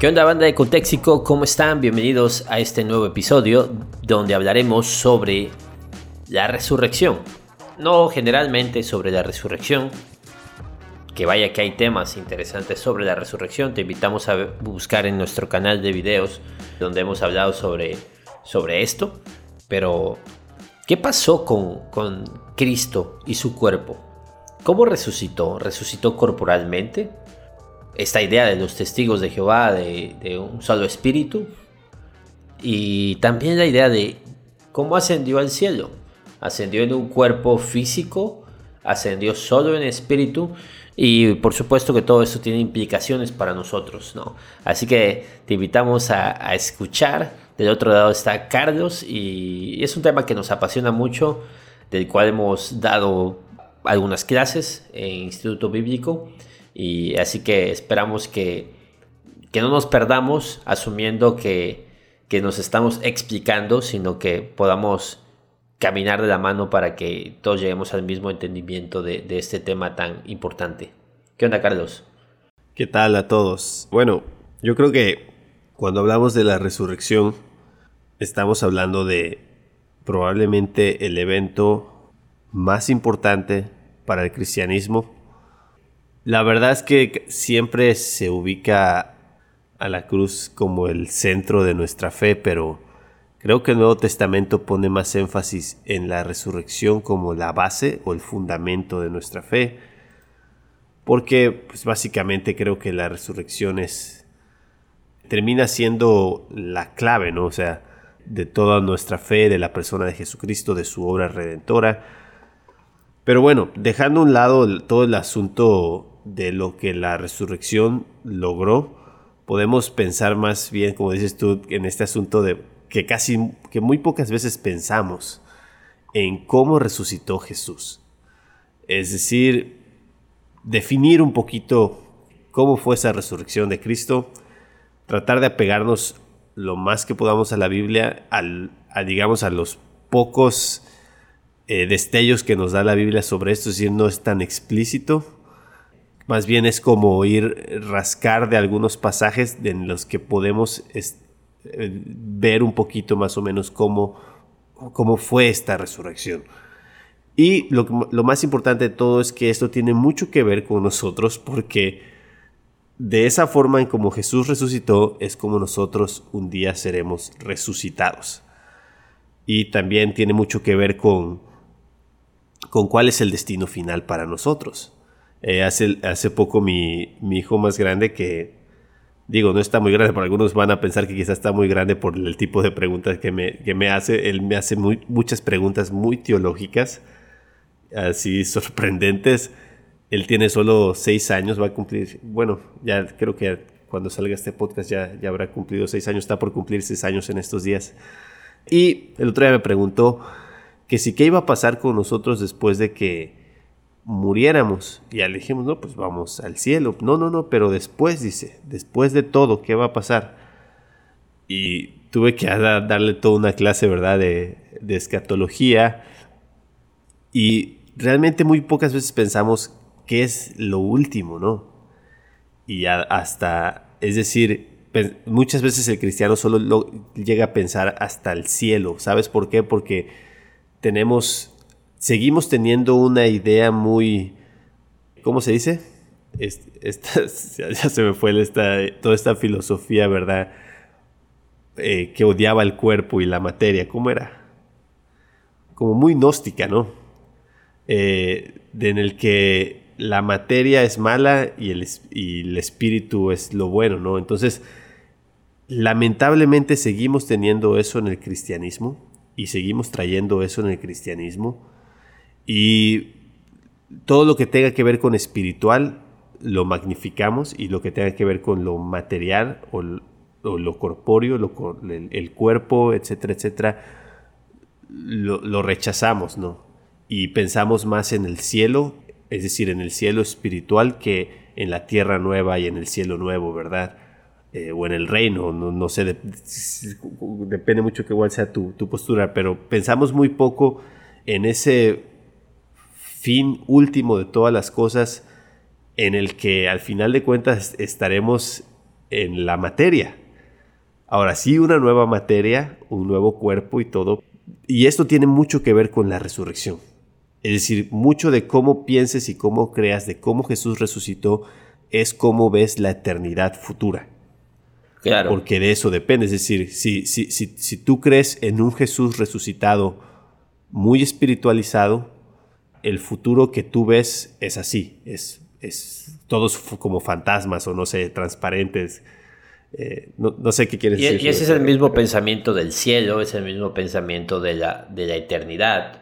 ¿Qué onda banda de Cotexico? ¿Cómo están? Bienvenidos a este nuevo episodio donde hablaremos sobre la resurrección. No generalmente sobre la resurrección, que vaya que hay temas interesantes sobre la resurrección. Te invitamos a buscar en nuestro canal de videos donde hemos hablado sobre, sobre esto. Pero, ¿qué pasó con, con Cristo y su cuerpo? ¿Cómo resucitó? ¿Resucitó corporalmente? Esta idea de los testigos de Jehová, de, un solo espíritu, y también la idea de cómo ascendió al cielo. Ascendió en un cuerpo físico, ascendió solo en espíritu, y por supuesto que todo esto tiene implicaciones para nosotros, ¿no? Así que te invitamos a, escuchar. Del otro lado está Carlos y es un tema que nos apasiona mucho, del cual hemos dado algunas clases en Instituto Bíblico y así que esperamos que, no nos perdamos asumiendo que, nos estamos explicando, sino que podamos caminar de la mano para que todos lleguemos al mismo entendimiento de, de este tema tan importante. ¿Qué onda, Carlos? ¿Qué tal a todos? Bueno, yo creo que cuando hablamos de la resurrección, estamos hablando de probablemente el evento más importante para el cristianismo la verdad es que siempre se ubica a la cruz como el centro de nuestra fe, pero creo que el Nuevo Testamento pone más énfasis en la resurrección como la base o el fundamento de nuestra fe, porque pues básicamente creo que la resurrección es termina siendo la clave, ¿no? O sea, de toda nuestra fe, de la persona de Jesucristo, de su obra redentora. Pero bueno, dejando a un lado todo el asunto de lo que la resurrección logró, podemos pensar más bien, como dices tú, en este asunto de que casi, que muy pocas veces pensamos en cómo resucitó Jesús. Es decir, definir un poquito cómo fue esa resurrección de Cristo, tratar de apegarnos lo más que podamos a la Biblia, al, a, digamos a los pocos eh, destellos que nos da la Biblia sobre esto, es decir, no es tan explícito, más bien es como ir rascar de algunos pasajes en los que podemos eh, ver un poquito más o menos cómo, cómo fue esta resurrección. Y lo, lo más importante de todo es que esto tiene mucho que ver con nosotros porque de esa forma en como Jesús resucitó es como nosotros un día seremos resucitados. Y también tiene mucho que ver con, con cuál es el destino final para nosotros. Eh, hace, hace poco mi, hijo más grande que, digo, no está muy grande, pero algunos van a pensar que quizás está muy grande por el tipo de preguntas que me, que me hace. Él me hace muchas preguntas muy teológicas, así sorprendentes. Él tiene solo seis años, va a cumplir, bueno, ya creo que cuando salga este podcast ya, ya habrá cumplido seis años, está por cumplir seis años en estos días. Y el otro día me preguntó que si qué iba a pasar con nosotros después de que muriéramos. Y ya le dijimos, no, pues vamos al cielo. No, no, no, pero después, dice, después de todo, ¿qué va a pasar? Y tuve que darle toda una clase, ¿verdad?, de, de escatología. Y realmente muy pocas veces pensamos qué es lo último, ¿no? Y hasta, es decir, muchas veces el cristiano solo llega a pensar hasta el cielo. ¿Sabes por qué? Porque tenemos seguimos teniendo una idea muy, ¿cómo se dice? Esta, ya se me fue toda esta filosofía, ¿verdad? Eh, que odiaba el cuerpo y la materia, ¿cómo era? Como muy gnóstica, ¿no? Eh, en el que la materia es mala y el, y el espíritu es lo bueno, ¿no? Entonces, lamentablemente seguimos teniendo eso en el cristianismo y seguimos trayendo eso en el cristianismo y todo lo que tenga que ver con espiritual lo magnificamos y lo que tenga que ver con lo material o, lo corpóreo, el, cuerpo, etcétera, etcétera, lo, rechazamos, ¿no? Y pensamos más en el cielo, es decir, en el cielo espiritual que en la tierra nueva y en el cielo nuevo, ¿verdad? Eh, o en el reino, no, sé, depende mucho que igual sea tu, tu postura, pero pensamos muy poco en ese fin último de todas las cosas en el que al final de cuentas estaremos en la materia. Ahora sí, una nueva materia, un nuevo cuerpo y todo. Y esto tiene mucho que ver con la resurrección. Es decir, mucho de cómo pienses y cómo creas, de cómo Jesús resucitó, es cómo ves la eternidad futura. Claro. Porque de eso depende. Es decir, si, si, si, si tú crees en un Jesús resucitado muy espiritualizado, el futuro que tú ves es así. Es, es todos como fantasmas o no sé, transparentes. Eh, no, sé qué quieres decir. Y ese es el mismo pensamiento del cielo, es el mismo pensamiento de la, de la eternidad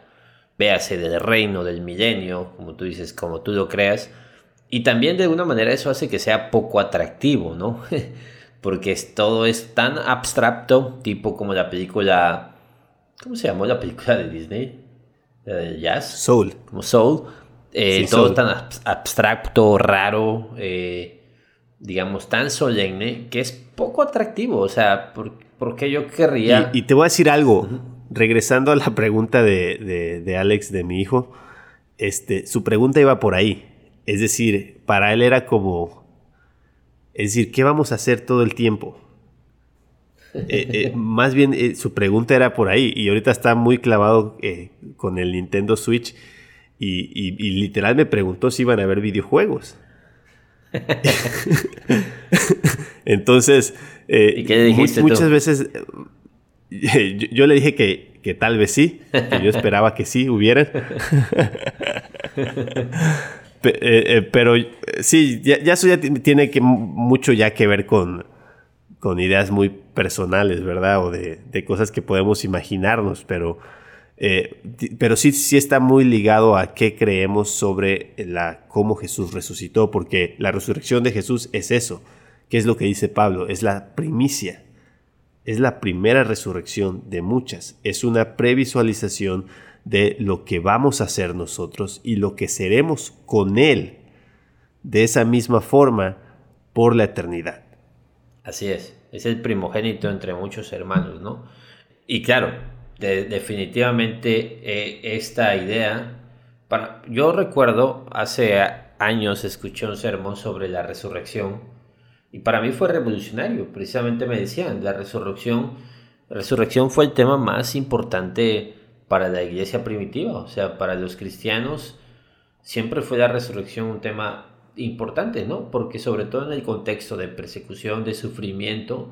véase del reino, del milenio, como tú dices, como tú lo creas. Y también de alguna manera eso hace que sea poco atractivo, ¿no? Porque todo es tan abstracto, tipo como la película... ¿Cómo se llamó la película de Disney? La de jazz. Soul. Como Soul. Eh, todo tan abstracto, raro, eh, digamos, tan solemne, que es poco atractivo. O sea, ¿por, qué yo querría... Y, te voy a decir algo regresando a la pregunta de, Alex, de mi hijo, este, su pregunta iba por ahí. Es decir, para él era como, es decir, ¿qué vamos a hacer todo el tiempo? Eh, eh, más bien eh, su pregunta era por ahí y ahorita está muy clavado con el Nintendo Switch y, literal me preguntó si iban a haber videojuegos. Entonces, muchas veces yo, le dije que, tal vez sí, que yo esperaba que sí hubieran. Eh, eh, pero sí, ya, eso ya tiene que, mucho ya que ver con, con ideas muy personales, ¿verdad? O de, cosas que podemos imaginarnos, pero, eh, pero sí, sí está muy ligado a qué creemos sobre la, cómo Jesús resucitó, porque la resurrección de Jesús es eso, que es lo que dice Pablo, es la primicia es la primera resurrección de muchas. Es una previsualización de lo que vamos a hacer nosotros y lo que seremos con Él de esa misma forma por la eternidad. Así es, es el primogénito entre muchos hermanos, ¿no? Y claro, definitivamente eh, esta idea, para, yo recuerdo hace años escuché un sermón sobre la resurrección y para mí fue revolucionario. Precisamente me decían, la resurrección, resurrección fue el tema más importante para la iglesia primitiva. O sea, para los cristianos siempre fue la resurrección un tema importante, ¿no? Porque sobre todo en el contexto de persecución, de sufrimiento,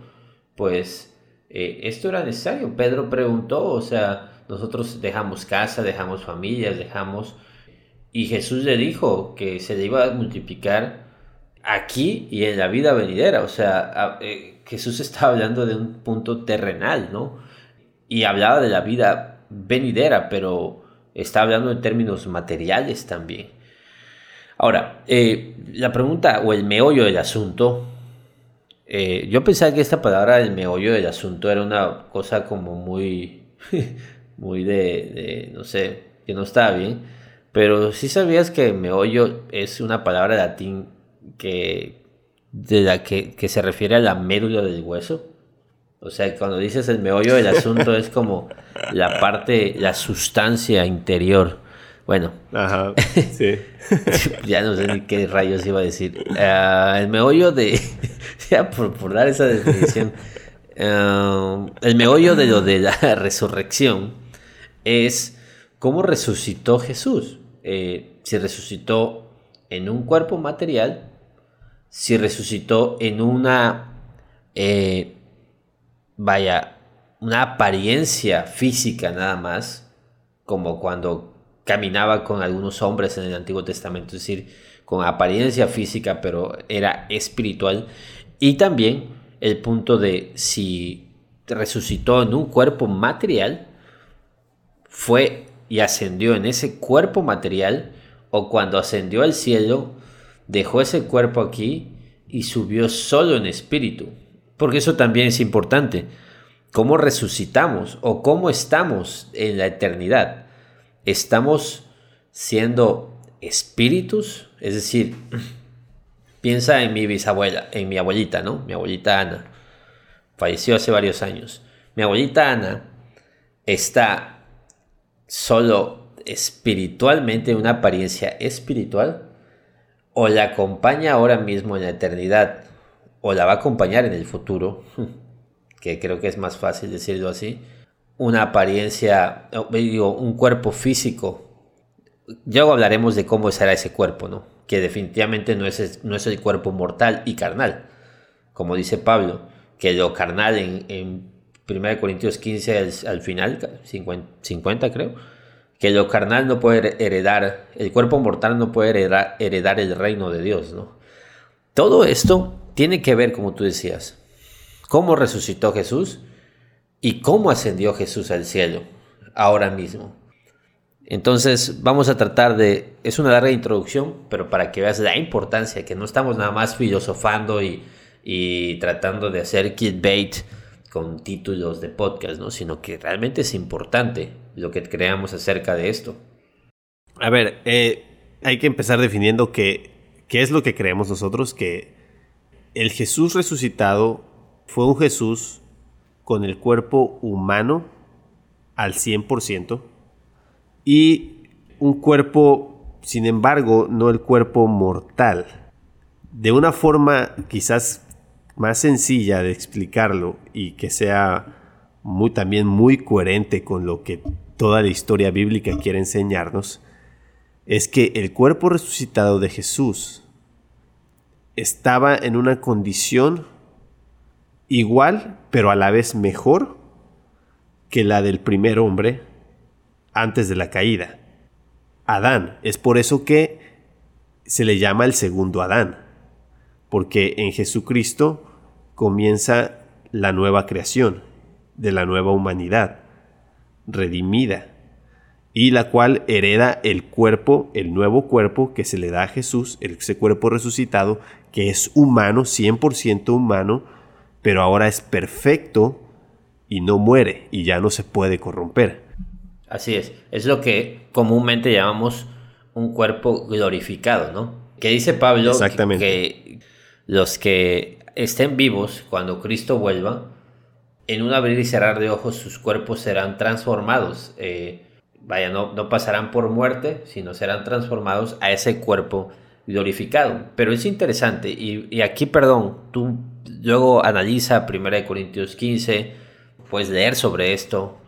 pues eh, esto era necesario. Pedro preguntó, o sea, nosotros dejamos casa, dejamos familias, dejamos... Y Jesús le dijo que se le iba a multiplicar aquí y en la vida venidera. O sea, eh, Jesús está hablando de un punto terrenal, ¿no? Y hablaba de la vida venidera, pero está hablando en términos materiales también. Ahora, eh, la pregunta o el meollo del asunto, eh, yo pensaba que esta palabra el meollo del asunto era una cosa como muy, muy de, no sé, que no estaba bien, pero sí sabías que meollo es una palabra latín que, de la que, se refiere a la médula del hueso. O sea, cuando dices el meollo del asunto es como la parte, la sustancia interior. Bueno. Ajá, sí. ya no sé ni qué rayos iba a decir. Ah, el meollo de... ya por, dar esa definición. Ah, el meollo de lo de la resurrección es cómo resucitó Jesús. Eh, si resucitó en un cuerpo material si resucitó en una, eh, vaya, una apariencia física nada más, como cuando caminaba con algunos hombres en el Antiguo Testamento, es decir, con apariencia física, pero era espiritual. Y también el punto de si resucitó en un cuerpo material, fue y ascendió en ese cuerpo material, o cuando ascendió al cielo, dejó ese cuerpo aquí y subió solo en espíritu. Porque eso también es importante. ¿Cómo resucitamos o cómo estamos en la eternidad? ¿Estamos siendo espíritus? Es decir, piensa en mi bisabuela, en mi abuelita, ¿no? Mi abuelita Ana. Falleció hace varios años. Mi abuelita Ana está solo espiritualmente, una apariencia espiritual, o la acompaña ahora mismo en la eternidad, o la va a acompañar en el futuro, que creo que es más fácil decirlo así, una apariencia, digo, un cuerpo físico. Luego hablaremos de cómo será ese cuerpo, ¿no? Que definitivamente no es, no es el cuerpo mortal y carnal, como dice Pablo, que lo carnal en, en 1 Corintios 15 al, final, 50, creo, que lo carnal no puede heredar, el cuerpo mortal no puede heredar, heredar el reino de Dios, ¿no? Todo esto tiene que ver, como tú decías, cómo resucitó Jesús y cómo ascendió Jesús al cielo ahora mismo. Entonces vamos a tratar de, es una larga introducción, pero para que veas la importancia, que no estamos nada más filosofando y, tratando de hacer clickbait con títulos de podcast, ¿no? sino que realmente es importante lo que creamos acerca de esto. A ver, eh, hay que empezar definiendo qué es lo que creemos nosotros, que el Jesús resucitado fue un Jesús con el cuerpo humano al 100% y un cuerpo, sin embargo, no el cuerpo mortal. De una forma quizás más sencilla de explicarlo y que sea muy, también muy coherente con lo que toda la historia bíblica quiere enseñarnos, es que el cuerpo resucitado de Jesús estaba en una condición igual, pero a la vez mejor que la del primer hombre antes de la caída. Adán. Es por eso que se le llama el segundo Adán, porque en Jesucristo comienza la nueva creación de la nueva humanidad, redimida, y la cual hereda el cuerpo, el nuevo cuerpo que se le da a Jesús, ese cuerpo resucitado, que es humano, 100% humano, pero ahora es perfecto y no muere y ya no se puede corromper. Así es, es lo que comúnmente llamamos un cuerpo glorificado, ¿no? Que dice Pablo Que, los que estén vivos cuando Cristo vuelva, en un abrir y cerrar de ojos sus cuerpos serán transformados. Eh, vaya, no, no pasarán por muerte, sino serán transformados a ese cuerpo glorificado. Pero es interesante, y, aquí, perdón, tú Luego analiza 1 Corintios 15, puedes leer sobre esto.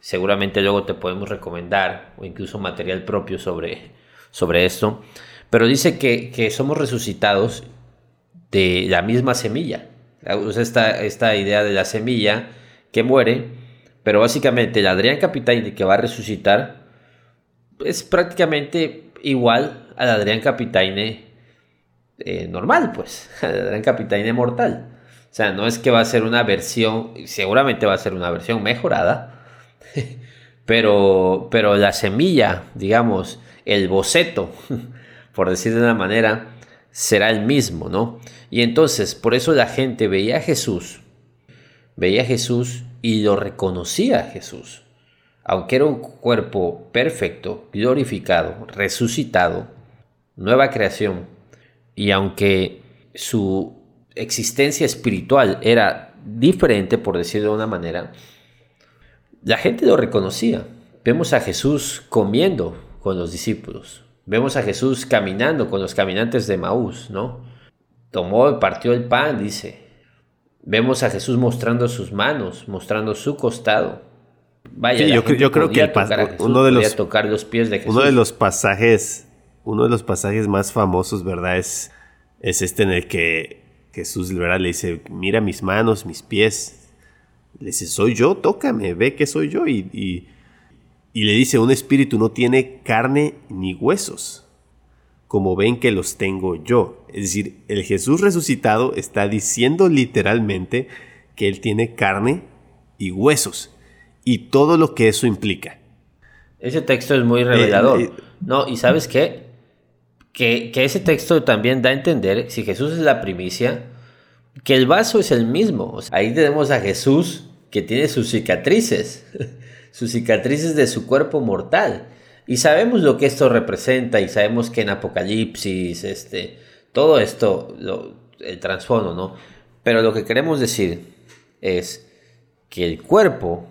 Seguramente luego te podemos recomendar o incluso material propio sobre, sobre esto. Pero dice que, somos resucitados de la misma semilla. esta, esta idea de la semilla que muere, pero básicamente el Adrián Capitaine que va a resucitar es prácticamente igual al Adrián Capitaine eh, normal, pues, al Adrián Capitaine mortal. O sea, no es que va a ser una versión, seguramente va a ser una versión mejorada, pero, pero la semilla, digamos, el boceto, por decir de una manera, será el mismo, ¿no? Y entonces, por eso la gente veía a Jesús, veía a Jesús y lo reconocía a Jesús. Aunque era un cuerpo perfecto, glorificado, resucitado, nueva creación, y aunque su existencia espiritual era diferente, por decirlo de una manera, la gente lo reconocía. Vemos a Jesús comiendo con los discípulos. Vemos a Jesús caminando con los caminantes de Maús, ¿no? Tomó y partió el pan, dice. Vemos a Jesús mostrando sus manos, mostrando su costado. Vaya, yo, creo que uno de los tocar los pies de Jesús. Uno de los pasajes, uno de los pasajes más famosos, ¿verdad? Es, es este en el que Jesús le dice, mira mis manos, mis pies. Le dice, soy yo, tócame, ve que soy yo. Y, y, le dice, un espíritu no tiene carne ni huesos, como ven que los tengo yo. Es decir, el Jesús resucitado está diciendo literalmente que él tiene carne y huesos y todo lo que eso implica. Ese texto es muy revelador. Eh, eh, no, y sabes qué? que, ese texto también da a entender, si Jesús es la primicia, que el vaso es el mismo. ahí tenemos a Jesús que tiene sus cicatrices, sus cicatrices de su cuerpo mortal. Y sabemos lo que esto representa y sabemos que en Apocalipsis, este, todo esto, el trasfondo, ¿no? Pero lo que queremos decir es que el cuerpo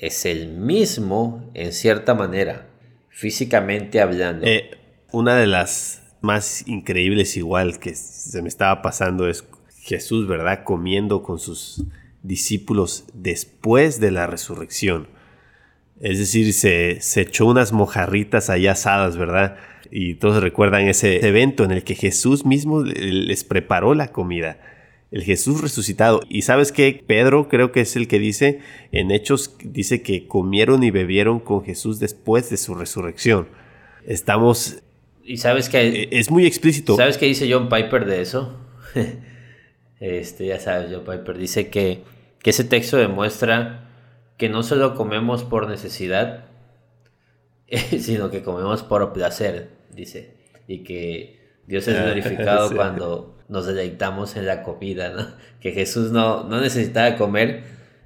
es el mismo en cierta manera, físicamente hablando. Eh, una de las más increíbles igual que se me estaba pasando es Jesús, ¿verdad? Comiendo con sus discípulos después de la resurrección. Es decir, se, se echó unas mojarritas ahí asadas, ¿verdad? Y todos recuerdan ese evento en el que Jesús mismo les preparó la comida. El Jesús resucitado. Y sabes que Pedro creo que es el que dice, en Hechos dice que comieron y bebieron con Jesús después de su resurrección. Estamos... Y sabes que... Es muy explícito. ¿Sabes qué dice John Piper de eso? este, ya sabes, John Piper dice que, que ese texto demuestra que no solo comemos por necesidad, sino que comemos por placer, dice. Y que Dios es ah, glorificado cuando nos deleitamos en la comida, ¿no? Que Jesús no, no necesitaba comer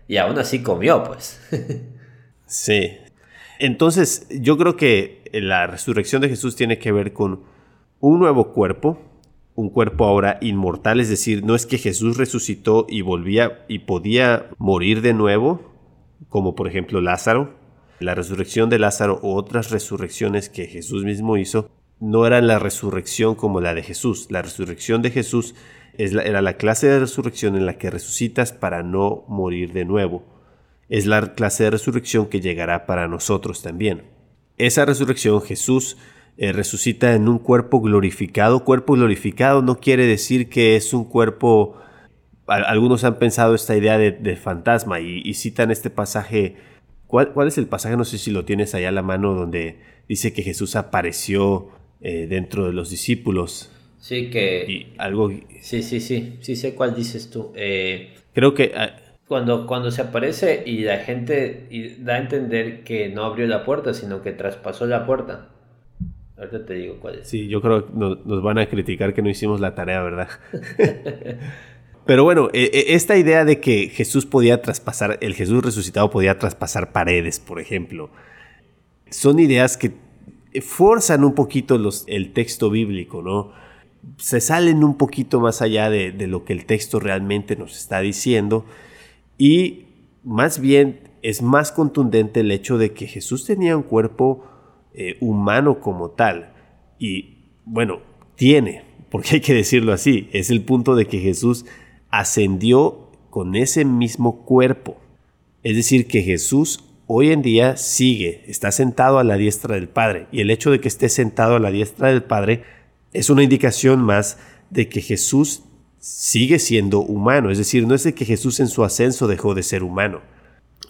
y aún así comió, pues. sí. Entonces, yo creo que la resurrección de Jesús tiene que ver con un nuevo cuerpo, un cuerpo ahora inmortal, es decir, no es que Jesús resucitó y volvía y podía morir de nuevo, como por ejemplo Lázaro. La resurrección de Lázaro o otras resurrecciones que Jesús mismo hizo no eran la resurrección como la de Jesús. La resurrección de Jesús era la clase de resurrección en la que resucitas para no morir de nuevo. Es la clase de resurrección que llegará para nosotros también. Esa resurrección Jesús eh, resucita en un cuerpo glorificado. Cuerpo glorificado no quiere decir que es un cuerpo algunos han pensado esta idea de, fantasma y, citan este pasaje. ¿Cuál, es el pasaje? No sé si lo tienes allá a la mano donde dice que Jesús apareció eh, dentro de los discípulos. Sí, que... Y algo... Sí, sí, sí, sí sé cuál dices tú. Eh, Creo que... Ah, cuando, cuando se aparece y la gente da a entender que no abrió la puerta, sino que traspasó la puerta. Ahorita te digo cuál es. Sí, yo creo que nos van a criticar que no hicimos la tarea, ¿verdad? Pero bueno, e, e, esta idea de que Jesús podía traspasar, el Jesús resucitado podía traspasar paredes, por ejemplo, son ideas que forzan un poquito el texto bíblico, ¿no? Se salen un poquito más allá de, lo que el texto realmente nos está diciendo y más bien es más contundente el hecho de que Jesús tenía un cuerpo eh, humano como tal y bueno, tiene, porque hay que decirlo así, es el punto de que Jesús ascendió con ese mismo cuerpo. Es decir, que Jesús hoy en día sigue, está sentado a la diestra del Padre. Y el hecho de que esté sentado a la diestra del Padre es una indicación más de que Jesús sigue siendo humano. Es decir, no es de que Jesús en su ascenso dejó de ser humano.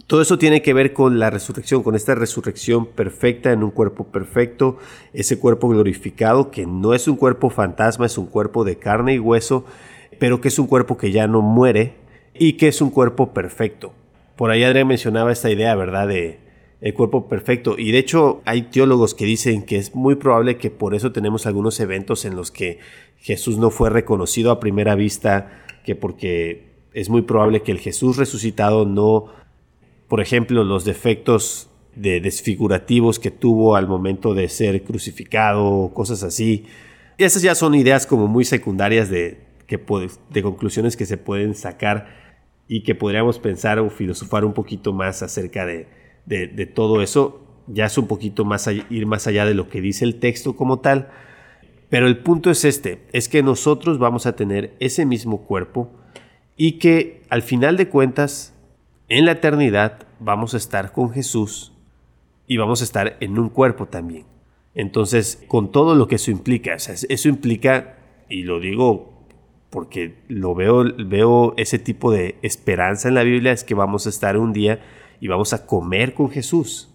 Todo eso tiene que ver con la resurrección, con esta resurrección perfecta en un cuerpo perfecto, ese cuerpo glorificado que no es un cuerpo fantasma, es un cuerpo de carne y hueso pero que es un cuerpo que ya no muere y que es un cuerpo perfecto. Por ahí Adrián mencionaba esta idea, ¿verdad? De el cuerpo perfecto. Y de hecho hay teólogos que dicen que es muy probable que por eso tenemos algunos eventos en los que Jesús no fue reconocido a primera vista, que porque es muy probable que el Jesús resucitado no, por ejemplo, los defectos de desfigurativos que tuvo al momento de ser crucificado, cosas así. Y esas ya son ideas como muy secundarias de, de conclusiones que se pueden sacar y que podríamos pensar o filosofar un poquito más acerca de, de, todo eso. Ya es un poquito más ir más allá de lo que dice el texto como tal. Pero el punto es este, es que nosotros vamos a tener ese mismo cuerpo y que al final de cuentas, en la eternidad, vamos a estar con Jesús y vamos a estar en un cuerpo también. Entonces, con todo lo que eso implica, eso implica, y lo digo porque lo veo, veo ese tipo de esperanza en la Biblia, es que vamos a estar un día y vamos a comer con Jesús.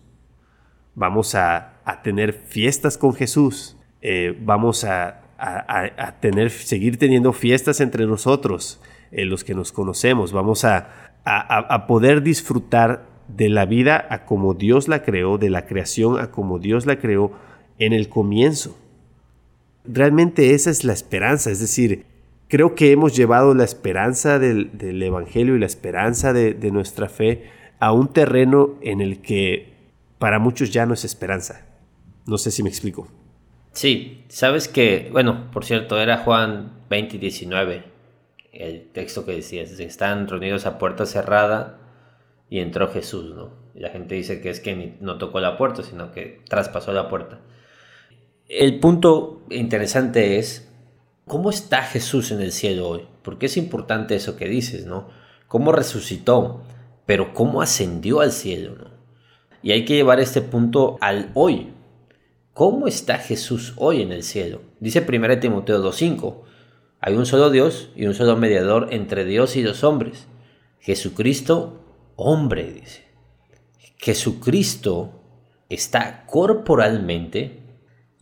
Vamos a, tener fiestas con Jesús. Eh, vamos a, tener, seguir teniendo fiestas entre nosotros, eh, los que nos conocemos. Vamos a, poder disfrutar de la vida a como Dios la creó, de la creación a como Dios la creó en el comienzo. Realmente esa es la esperanza, es decir, creo que hemos llevado la esperanza del, Evangelio y la esperanza de, nuestra fe a un terreno en el que para muchos ya no es esperanza. No sé si me explico. Sí, sabes que, bueno, por cierto, era Juan 20 y 19, el texto que decías, están reunidos a puerta cerrada y entró Jesús, ¿no? Y la gente dice que es que no tocó la puerta, sino que traspasó la puerta. El punto interesante es ¿Cómo está Jesús en el cielo hoy? Porque es importante eso que dices, ¿no? Cómo resucitó, pero cómo ascendió al cielo, ¿no? Y hay que llevar este punto al hoy. ¿Cómo está Jesús hoy en el cielo? Dice 1 Timoteo 2.5. Hay un solo Dios y un solo mediador entre Dios y los hombres. Jesucristo, hombre, dice. Jesucristo está corporalmente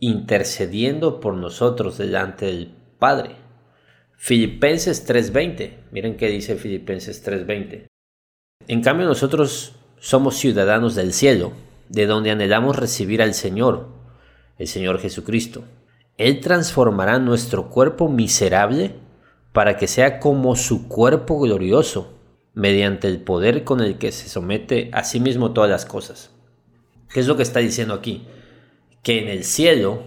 intercediendo por nosotros delante del Padre. Filipenses 3:20. Miren qué dice Filipenses 3:20. En cambio nosotros somos ciudadanos del cielo, de donde anhelamos recibir al Señor, el Señor Jesucristo. Él transformará nuestro cuerpo miserable para que sea como su cuerpo glorioso, mediante el poder con el que se somete a sí mismo todas las cosas. ¿Qué es lo que está diciendo aquí? Que en el cielo,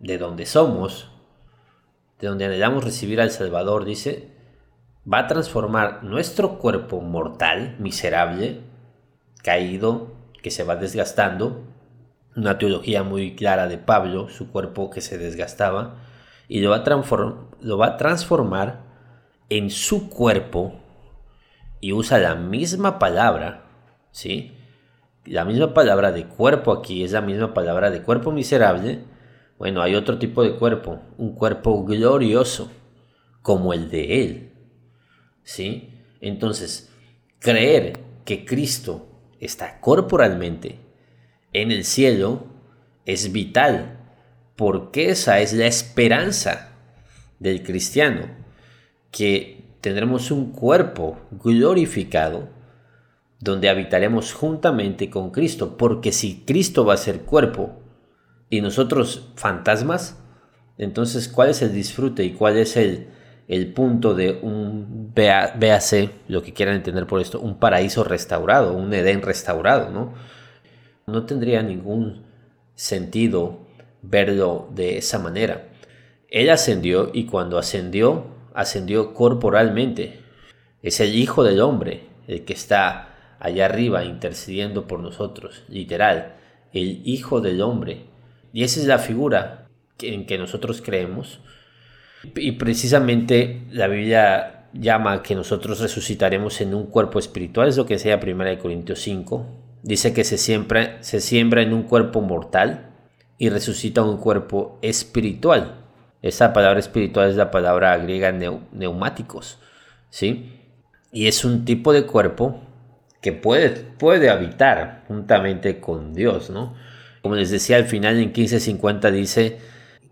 de donde somos, de donde anhelamos recibir al Salvador, dice, va a transformar nuestro cuerpo mortal, miserable, caído, que se va desgastando, una teología muy clara de Pablo, su cuerpo que se desgastaba, y lo va a, lo va a transformar en su cuerpo, y usa la misma palabra, ¿sí? La misma palabra de cuerpo aquí es la misma palabra de cuerpo miserable. Bueno, hay otro tipo de cuerpo, un cuerpo glorioso, como el de Él. ¿Sí? Entonces, creer que Cristo está corporalmente en el cielo es vital, porque esa es la esperanza del cristiano, que tendremos un cuerpo glorificado donde habitaremos juntamente con Cristo, porque si Cristo va a ser cuerpo y nosotros fantasmas, entonces ¿cuál es el disfrute y cuál es el, el punto de un, véase lo que quieran entender por esto, un paraíso restaurado, un Edén restaurado, ¿no? No tendría ningún sentido verlo de esa manera. Él ascendió y cuando ascendió, ascendió corporalmente. Es el Hijo del Hombre el que está allá arriba intercediendo por nosotros, literal, el Hijo del Hombre. Y esa es la figura en que nosotros creemos. Y precisamente la Biblia llama que nosotros resucitaremos en un cuerpo espiritual, es lo que sea 1 Corintios 5. Dice que se siembra, se siembra en un cuerpo mortal y resucita un cuerpo espiritual. Esa palabra espiritual es la palabra griega neumáticos, ¿sí? Y es un tipo de cuerpo que puede, puede habitar juntamente con Dios, ¿no? Como les decía al final en 1550 dice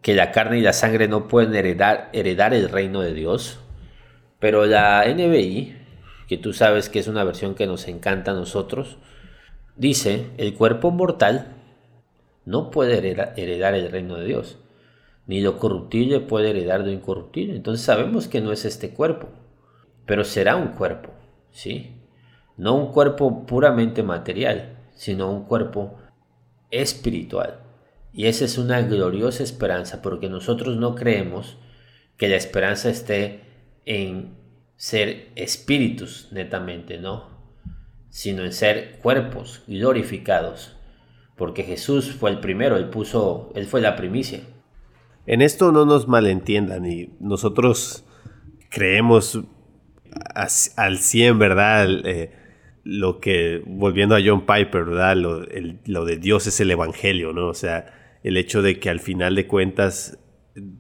que la carne y la sangre no pueden heredar, el reino de Dios, pero la NBI, que tú sabes que es una versión que nos encanta a nosotros, dice el cuerpo mortal no puede heredar el reino de Dios, ni lo corruptible puede heredar lo incorruptible. Entonces sabemos que no es este cuerpo, pero será un cuerpo, ¿sí? no un cuerpo puramente material, sino un cuerpo espiritual. Y esa es una gloriosa esperanza, porque nosotros no creemos que la esperanza esté en ser espíritus netamente, no, sino en ser cuerpos glorificados, porque Jesús fue el primero, él puso, él fue la primicia. En esto no nos malentiendan y nosotros creemos al 100, ¿verdad? Eh, lo que, volviendo a John Piper, ¿verdad? Lo, de Dios es el Evangelio, ¿no? O sea, el hecho de que al final de cuentas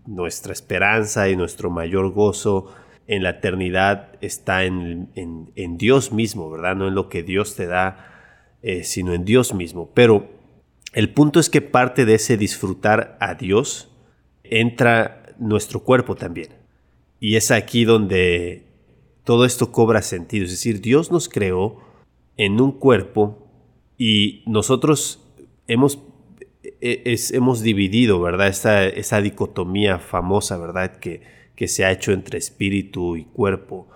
nuestra esperanza y nuestro mayor gozo en la eternidad está en, en, Dios mismo, ¿verdad? No en lo que Dios te da, eh, sino en Dios mismo. Pero el punto es que parte de ese disfrutar a Dios entra nuestro cuerpo también. Y es aquí donde todo esto cobra sentido. Es decir, Dios nos creó en un cuerpo y nosotros hemos, e, hemos dividido, ¿verdad? Esa, esa dicotomía famosa, ¿verdad? Que, que se ha hecho entre espíritu y cuerpo,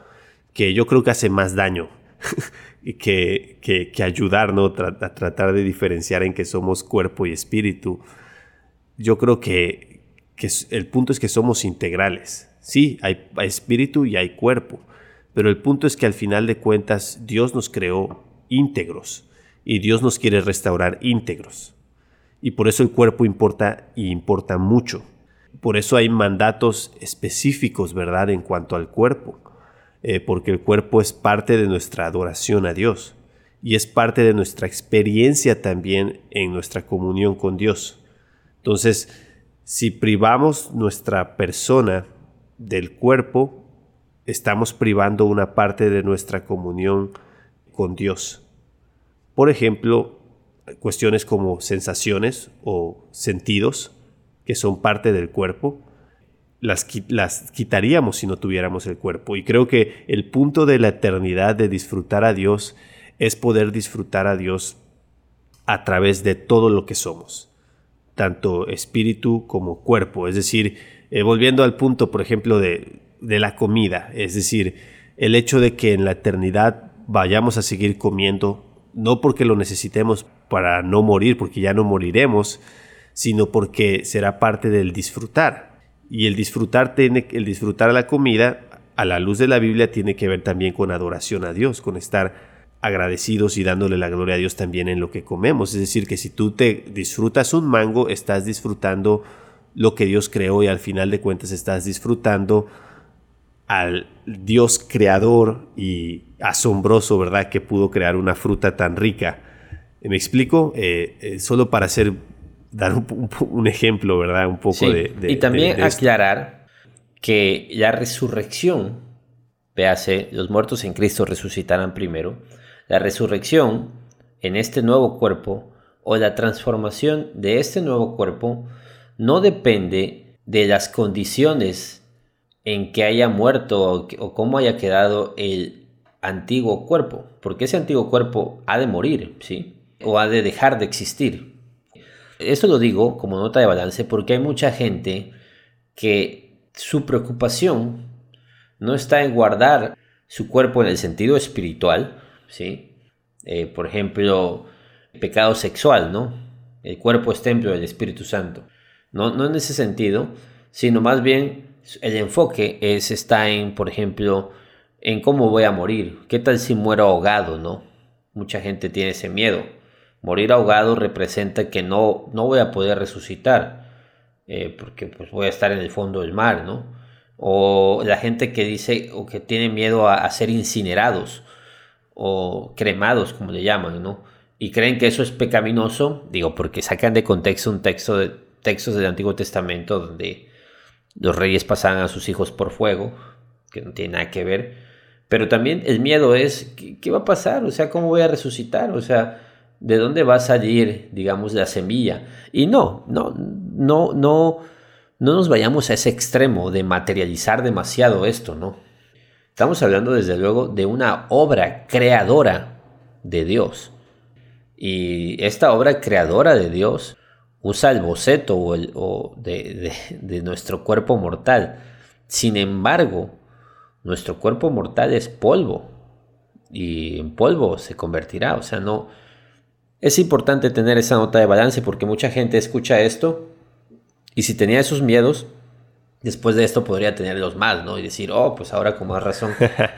que yo creo que hace más daño que, que, que ayudar a tratar de diferenciar en que somos cuerpo y espíritu. Yo creo que, que el punto es que somos integrales. Sí, hay espíritu y hay cuerpo, pero el punto es que al final de cuentas Dios nos creó íntegros y Dios nos quiere restaurar íntegros. Y por eso el cuerpo importa y importa mucho. Por eso hay mandatos específicos, ¿verdad?, en cuanto al cuerpo. eh, porque el cuerpo es parte de nuestra adoración a Dios y es parte de nuestra experiencia también en nuestra comunión con Dios. Entonces, si privamos nuestra persona del cuerpo, estamos privando una parte de nuestra comunión con Dios. Por ejemplo, cuestiones como sensaciones o sentidos, que son parte del cuerpo, las, las, quitaríamos si no tuviéramos el cuerpo. Y creo que el punto de la eternidad de disfrutar a Dios es poder disfrutar a Dios a través de todo lo que somos, tanto espíritu como cuerpo. Es decir, eh, volviendo al punto, por ejemplo, de, de la comida, es decir, el hecho de que en la eternidad vayamos a seguir comiendo, no porque lo necesitemos para no morir, porque ya no moriremos, sino porque será parte del disfrutar. Y el disfrutar tiene, el disfrutar la comida, a la luz de la Biblia, tiene que ver también con adoración a Dios, con estar agradecidos y dándole la gloria a Dios también en lo que comemos. Es decir, que si tú te disfrutas un mango, estás disfrutando lo que Dios creó y al final de cuentas estás disfrutando al Dios creador y asombroso, ¿verdad? Que pudo crear una fruta tan rica. ¿Me explico? Eh, eh, solo para hacer, dar un, ejemplo, ¿verdad? Un poco de, Y también aclarar que la resurrección, véase, los muertos en Cristo resucitarán primero, la resurrección en este nuevo cuerpo o la transformación de este nuevo cuerpo no depende de las condiciones en que haya muerto o, cómo haya quedado el antiguo cuerpo, porque ese antiguo cuerpo ha de morir, ¿sí? O ha de dejar de existir. Esto lo digo como nota de balance porque hay mucha gente que su preocupación no está en guardar su cuerpo en el sentido espiritual, ¿sí? Eh, por ejemplo, pecado sexual, ¿no? El cuerpo es templo del Espíritu Santo. No, no en ese sentido, sino más bien el enfoque es, está en, por ejemplo, en cómo voy a morir. ¿Qué tal si muero ahogado, no? Mucha gente tiene ese miedo. Morir ahogado representa que no, no voy a poder resucitar, eh, porque pues voy a estar en el fondo del mar, ¿no? O la gente que dice o que tiene miedo a ser incinerados o cremados, como le llaman, ¿no? Y creen que eso es pecaminoso, digo, porque sacan de contexto un texto de textos del Antiguo Testamento donde los reyes pasaban a sus hijos por fuego, que no tiene nada que ver. Pero también el miedo es, ¿qué, va a pasar? O sea, ¿cómo voy a resucitar? O sea, ¿de dónde va a salir, digamos, la semilla? Y no, no, no, no, no nos vayamos a ese extremo de materializar demasiado esto, ¿no? Estamos hablando desde luego de una obra creadora de Dios. Y esta obra creadora de Dios usa el boceto o de, de nuestro cuerpo mortal. Sin embargo, nuestro cuerpo mortal es polvo y en polvo se convertirá. O sea, no... Es importante tener esa nota de balance porque mucha gente escucha esto y si tenía esos miedos, después de esto podría tenerlos más, ¿no? Y decir, oh, pues ahora con más razón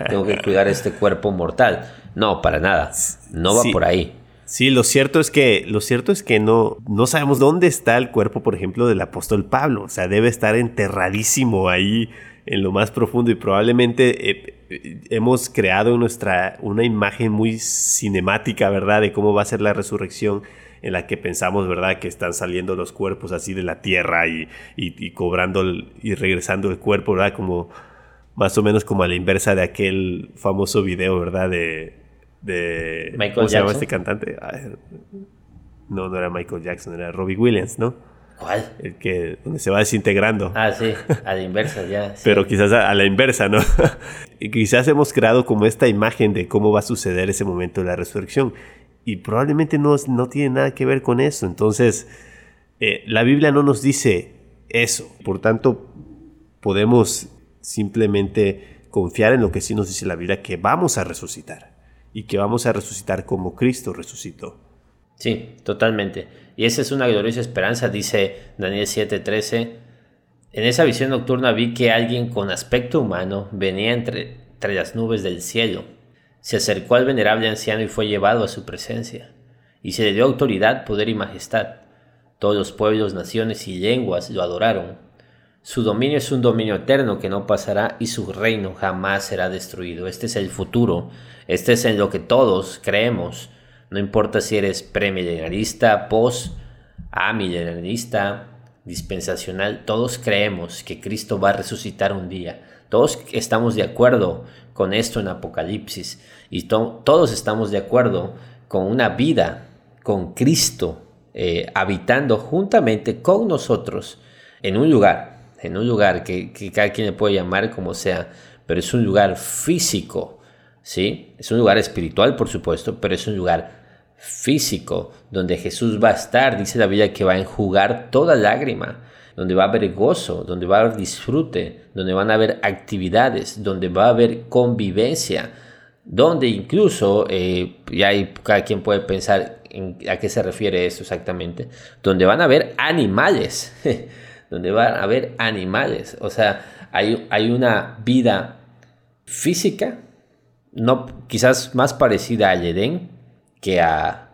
tengo que cuidar este cuerpo mortal. No, para nada. No va por ahí. Sí, lo cierto es que, lo cierto es que no, no sabemos dónde está el cuerpo, por ejemplo, del apóstol Pablo. O sea, debe estar enterradísimo ahí en lo más profundo y probablemente eh, hemos creado nuestra, una imagen muy cinemática, ¿verdad? De cómo va a ser la resurrección en la que pensamos, ¿verdad?, que están saliendo los cuerpos así de la tierra y, y, cobrando y regresando el cuerpo, ¿verdad? Como más o menos como a la inversa de aquel famoso video, ¿verdad? De, de Michael ¿cómo se llama este cantante? no, no era Michael Jackson, era Robbie Williams, ¿no? ¿Cuál? El que donde se va desintegrando. Ah, sí, a la inversa ya. Pero quizás a, a, la inversa, ¿no? y quizás hemos creado como esta imagen de cómo va a suceder ese momento de la resurrección y probablemente no, no tiene nada que ver con eso. Entonces, eh, la Biblia no nos dice eso. Por tanto, podemos simplemente confiar en lo que sí nos dice la Biblia, que vamos a resucitar y que vamos a resucitar como Cristo resucitó. Sí, totalmente. Y esa es una gloriosa esperanza, dice Daniel 7:13. En esa visión nocturna vi que alguien con aspecto humano venía entre, entre las nubes del cielo se acercó al venerable anciano y fue llevado a su presencia, y se le dio autoridad, poder y majestad. Todos los pueblos, naciones y lenguas lo adoraron. Su dominio es un dominio eterno que no pasará y su reino jamás será destruido. Este es el futuro. Este es en lo que todos creemos. No importa si eres premilenarista, post, amilenarista, dispensacional, todos creemos que Cristo va a resucitar un día. Todos estamos de acuerdo con esto en Apocalipsis y todos estamos de acuerdo con una vida con Cristo eh, habitando juntamente con nosotros en un lugar, en un lugar que, cada quien le puede llamar como sea, pero es un lugar físico, ¿sí? Es un lugar espiritual, por supuesto, pero es un lugar físico donde Jesús va a estar, dice la Biblia que va a enjugar toda lágrima, donde va a haber gozo, donde va a haber disfrute, donde van a haber actividades, donde va a haber convivencia, donde incluso, eh, y hay, cada quien puede pensar a qué se refiere eso exactamente, donde van a haber animales, donde van a haber animales, o sea, hay, hay una vida física, no, quizás más parecida al Edén que a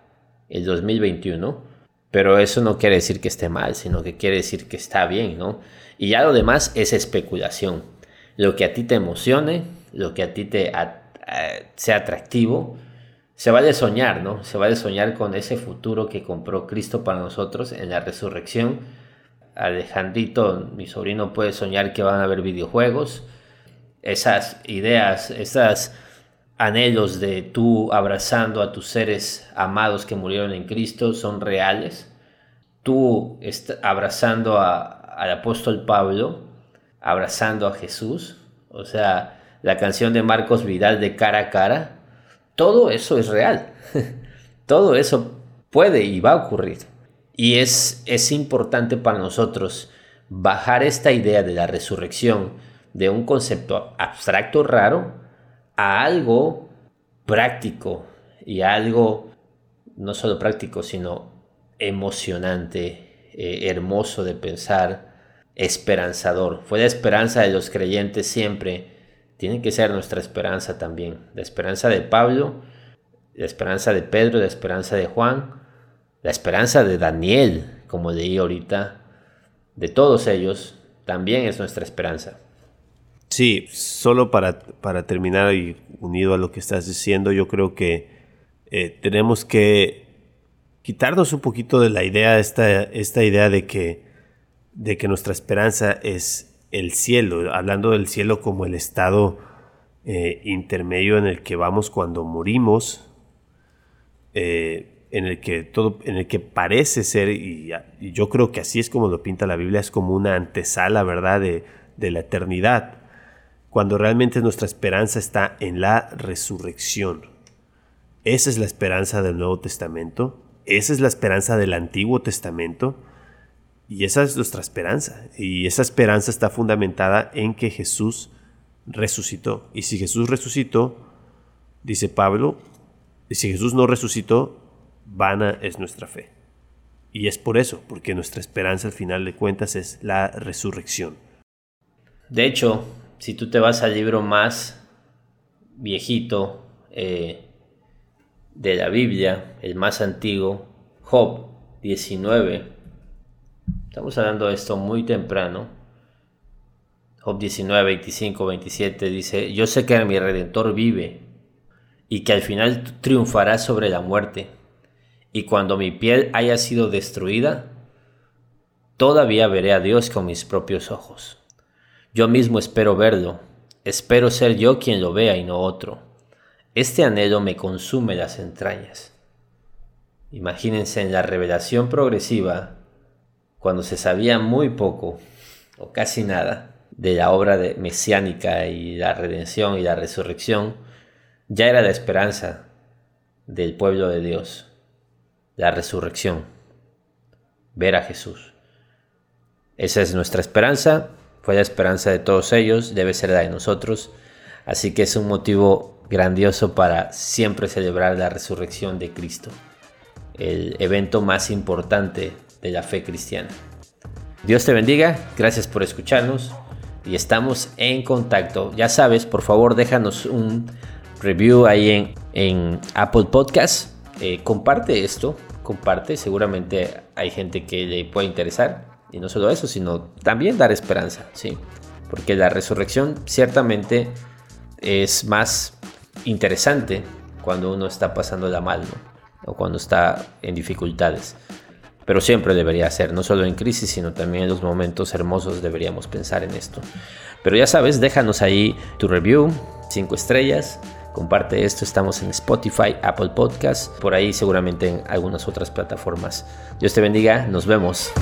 el 2021, pero eso no quiere decir que esté mal, sino que quiere decir que está bien, ¿no? Y ya lo demás es especulación. Lo que a ti te emocione, lo que a ti te sea atractivo, se va a soñar, ¿no? Se va a soñar con ese futuro que compró Cristo para nosotros en la resurrección. Alejandrito, mi sobrino, puede soñar que van a haber videojuegos. Esas ideas, esas anhelos de tú abrazando a tus seres amados que murieron en Cristo son reales. Tú abrazando al apóstol Pablo, abrazando a Jesús, o sea, la canción de Marcos Vidal de cara a cara, todo eso es real. todo eso puede y va a ocurrir. Y es, es importante para nosotros bajar esta idea de la resurrección de un concepto abstracto raro a algo práctico y algo no solo práctico, sino emocionante, eh, hermoso de pensar, esperanzador. Fue la esperanza de los creyentes siempre. Tiene que ser nuestra esperanza también. La esperanza de Pablo, la esperanza de Pedro, la esperanza de Juan, la esperanza de Daniel, como leí ahorita, de todos ellos, también es nuestra esperanza. Sí, solo para, para terminar y unido a lo que estás diciendo, yo creo que eh, tenemos que quitarnos un poquito de la idea, esta, esta idea de que, de que nuestra esperanza es el cielo, hablando del cielo como el estado eh, intermedio en el que vamos cuando morimos, eh, en el que todo, en el que parece ser, y, yo creo que así es como lo pinta la Biblia, es como una antesala, ¿verdad?, de, de la eternidad cuando realmente nuestra esperanza está en la resurrección. Esa es la esperanza del Nuevo Testamento, esa es la esperanza del Antiguo Testamento, y esa es nuestra esperanza. Y esa esperanza está fundamentada en que Jesús resucitó. Y si Jesús resucitó, dice Pablo, y si Jesús no resucitó, vana es nuestra fe. Y es por eso, porque nuestra esperanza al final de cuentas es la resurrección. De hecho, si tú te vas al libro más viejito eh, de la Biblia, el más antiguo, Job 19, estamos hablando de esto muy temprano, Job 19, 25, 27 dice, yo sé que mi redentor vive y que al final triunfará sobre la muerte, y cuando mi piel haya sido destruida, todavía veré a Dios con mis propios ojos. Yo mismo espero verlo, espero ser yo quien lo vea y no otro. Este anhelo me consume las entrañas. Imagínense en la revelación progresiva, cuando se sabía muy poco o casi nada de la obra mesiánica y la redención y la resurrección, ya era la esperanza del pueblo de Dios, la resurrección, ver a Jesús. Esa es nuestra esperanza fue la esperanza de todos ellos, debe ser la de nosotros. Así que es un motivo grandioso para siempre celebrar la resurrección de Cristo, el evento más importante de la fe cristiana. Dios te bendiga, gracias por escucharnos y estamos en contacto. Ya sabes, por favor déjanos un review ahí en, en Apple Podcast. Eh, comparte esto, comparte, seguramente hay gente que le puede interesar Y no solo eso, sino también dar esperanza, ¿sí? Porque la resurrección ciertamente es más interesante cuando uno está pasando la mal, ¿no? O cuando está en dificultades. Pero siempre debería ser, no solo en crisis, sino también en los momentos hermosos deberíamos pensar en esto. Pero ya sabes, déjanos ahí tu review, 5 estrellas, comparte esto, estamos en Spotify, Apple Podcasts, por ahí seguramente en algunas otras plataformas. Dios te bendiga, nos vemos.